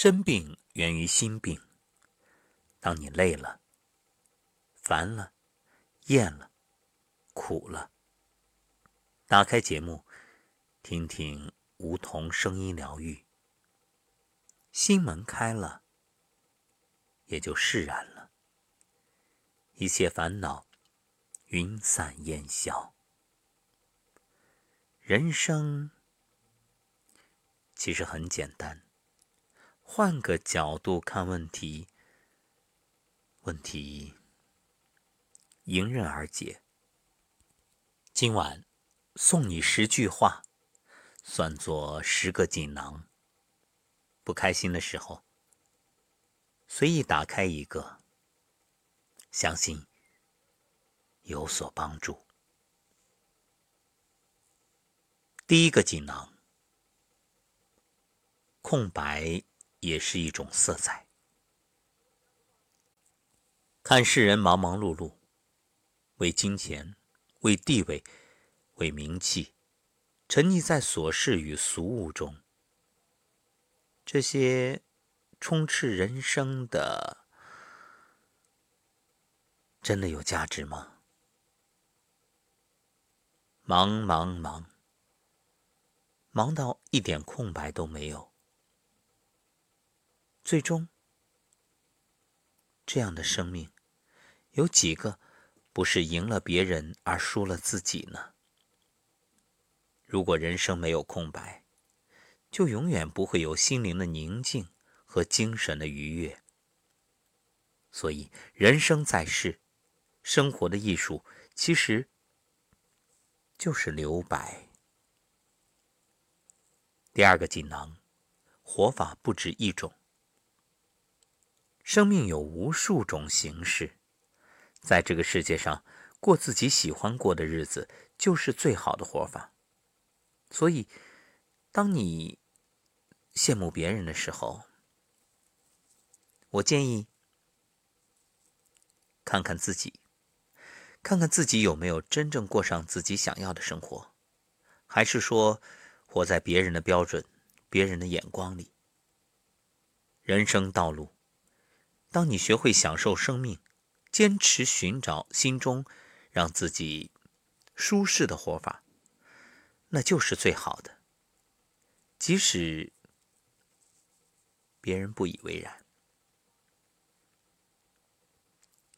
身病源于心病。当你累了、烦了、厌了、苦了，打开节目，听听梧桐声音疗愈，心门开了，也就释然了，一切烦恼云散烟消。人生其实很简单，换个角度看问题。问题迎刃而解。今晚送你十句话，算作十个锦囊。不开心的时候，随意打开一个，相信有所帮助。第一个锦囊：空白也是一种色彩。看世人忙忙碌碌，为金钱、为地位、为名气，沉溺在琐事与俗物中。这些充斥人生的，真的有价值吗？忙忙忙，忙到一点空白都没有，最终，这样的生命。有几个不是赢了别人而输了自己呢？如果人生没有空白，就永远不会有心灵的宁静和精神的愉悦。所以，人生在世，生活的艺术其实就是留白。第二个锦囊，活法不止一种，生命有无数种形式。在这个世界上，过自己喜欢过的日子，就是最好的活法。所以，当你羡慕别人的时候，我建议看看自己，看看自己有没有真正过上自己想要的生活，还是说活在别人的标准、别人的眼光里。人生道路，当你学会享受生命。坚持寻找心中让自己舒适的活法，那就是最好的。即使别人不以为然。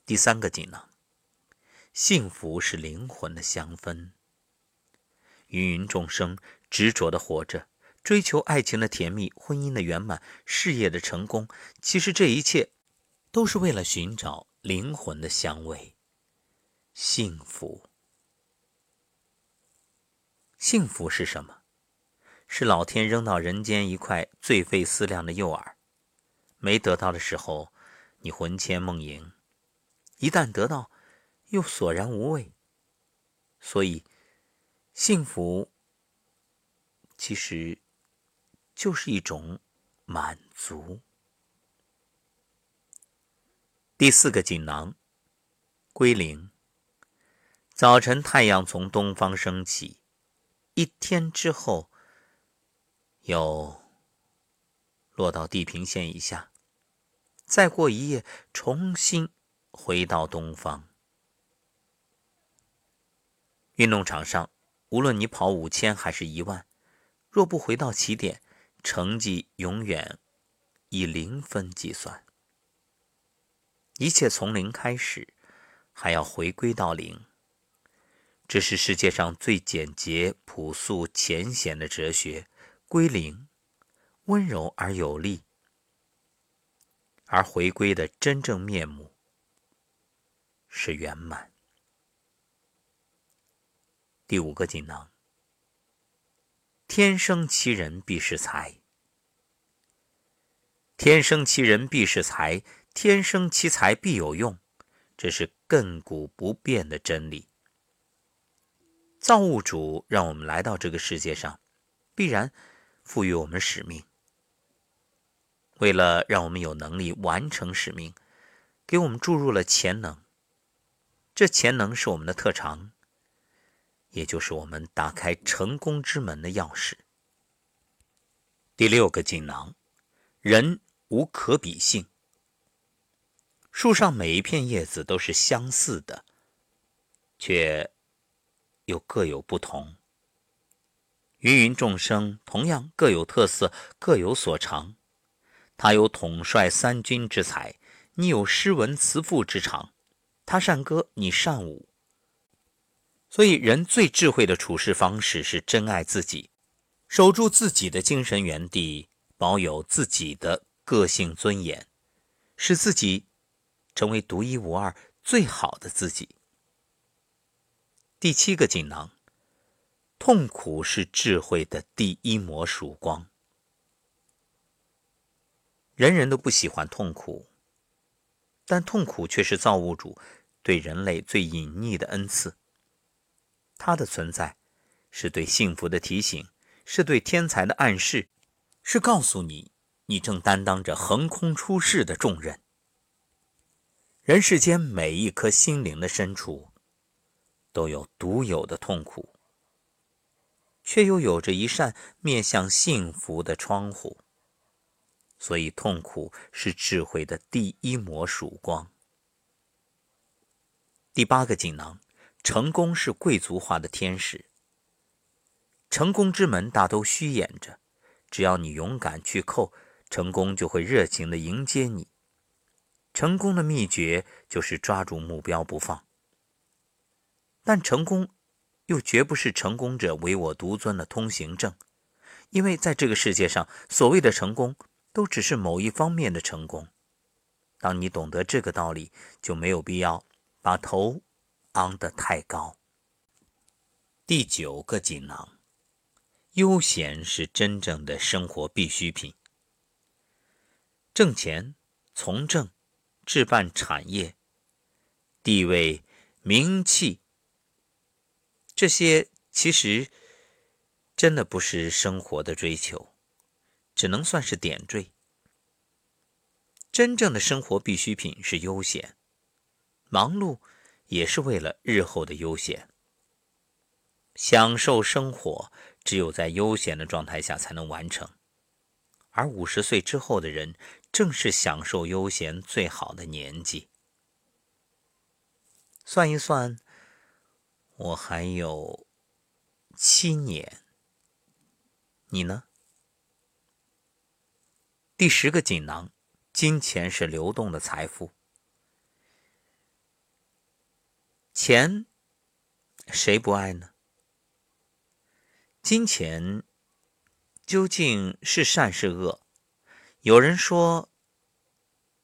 第三个锦囊：幸福是灵魂的香氛。芸芸众生执着的活着，追求爱情的甜蜜、婚姻的圆满、事业的成功，其实这一切都是为了寻找。灵魂的香味，幸福。幸福是什么？是老天扔到人间一块最费思量的诱饵，没得到的时候，你魂牵梦萦；一旦得到，又索然无味。所以，幸福其实就是一种满足。第四个锦囊，归零。早晨太阳从东方升起，一天之后又落到地平线以下，再过一夜，重新回到东方。运动场上，无论你跑五千还是一万，若不回到起点，成绩永远以零分计算。一切从零开始，还要回归到零。这是世界上最简洁、朴素、浅显的哲学——归零，温柔而有力。而回归的真正面目是圆满。第五个锦囊：天生其人必是才。天生其人必是才。天生其才必有用，这是亘古不变的真理。造物主让我们来到这个世界上，必然赋予我们使命。为了让我们有能力完成使命，给我们注入了潜能。这潜能是我们的特长，也就是我们打开成功之门的钥匙。第六个锦囊：人无可比性。树上每一片叶子都是相似的，却又各有不同。芸芸众生同样各有特色，各有所长。他有统帅三军之才，你有诗文词赋之长。他善歌，你善舞。所以，人最智慧的处事方式是珍爱自己，守住自己的精神原地，保有自己的个性尊严，使自己成为独一无二、最好的自己。第七个锦囊。痛苦是智慧的第一抹曙光。人人都不喜欢痛苦，但痛苦却是造物主对人类最隐匿的恩赐。它的存在，是对幸福的提醒，是对天才的暗示，是告诉你，你正担当着横空出世的重任。人世间每一颗心灵的深处，都有独有的痛苦。却又有着一扇面向幸福的窗户，所以痛苦是智慧的第一抹曙光。第八个锦囊：成功是贵族化的天使。成功之门大都虚掩着，只要你勇敢去叩，成功就会热情的迎接你。成功的秘诀就是抓住目标不放，但成功。又绝不是成功者唯我独尊的通行证，因为在这个世界上，所谓的成功都只是某一方面的成功。当你懂得这个道理，就没有必要把头昂得太高。第九个锦囊：悠闲是真正的生活必需品。挣钱、从政、置办产业、地位、名气。这些其实真的不是生活的追求，只能算是点缀。真正的生活必需品是悠闲，忙碌也是为了日后的悠闲。享受生活，只有在悠闲的状态下才能完成。而五十岁之后的人，正是享受悠闲最好的年纪。算一算。我还有七年，你呢？第十个锦囊：金钱是流动的财富。钱，谁不爱呢？金钱究竟是善是恶？有人说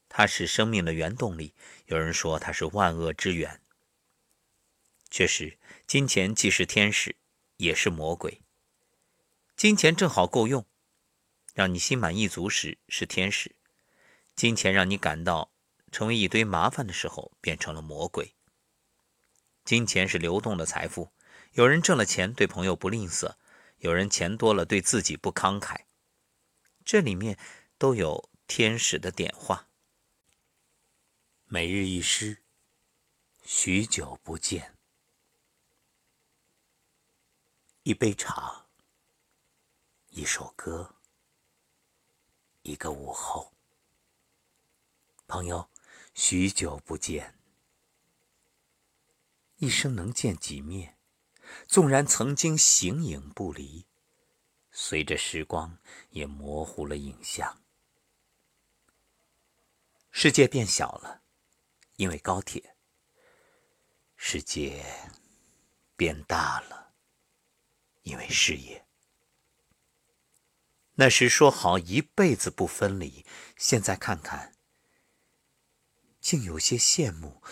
它是生命的原动力，有人说它是万恶之源。确实。金钱既是天使，也是魔鬼。金钱正好够用，让你心满意足时是天使；金钱让你感到成为一堆麻烦的时候，变成了魔鬼。金钱是流动的财富，有人挣了钱对朋友不吝啬，有人钱多了对自己不慷慨，这里面都有天使的点化。每日一诗，许久不见。一杯茶，一首歌，一个午后。朋友，许久不见，一生能见几面？纵然曾经形影不离，随着时光也模糊了影像。世界变小了，因为高铁；世界变大了。因为事业，那时说好一辈子不分离，现在看看，竟有些羡慕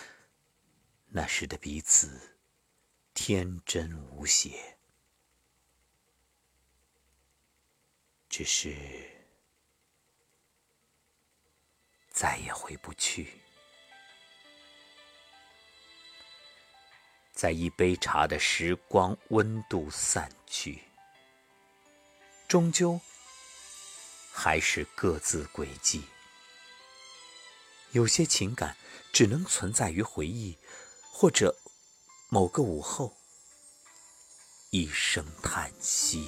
那时的彼此天真无邪。只是再也回不去。在一杯茶的时光温度散去，终究还是各自轨迹。有些情感只能存在于回忆，或者某个午后，一声叹息。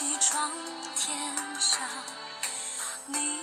起床天下你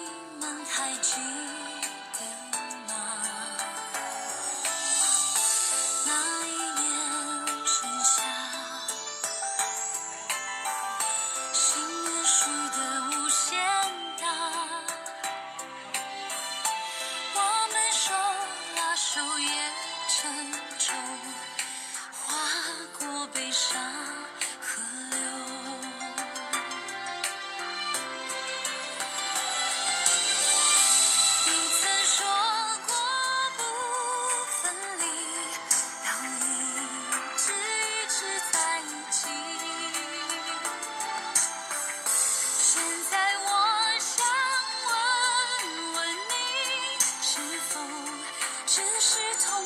只是痛。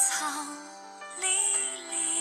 草离离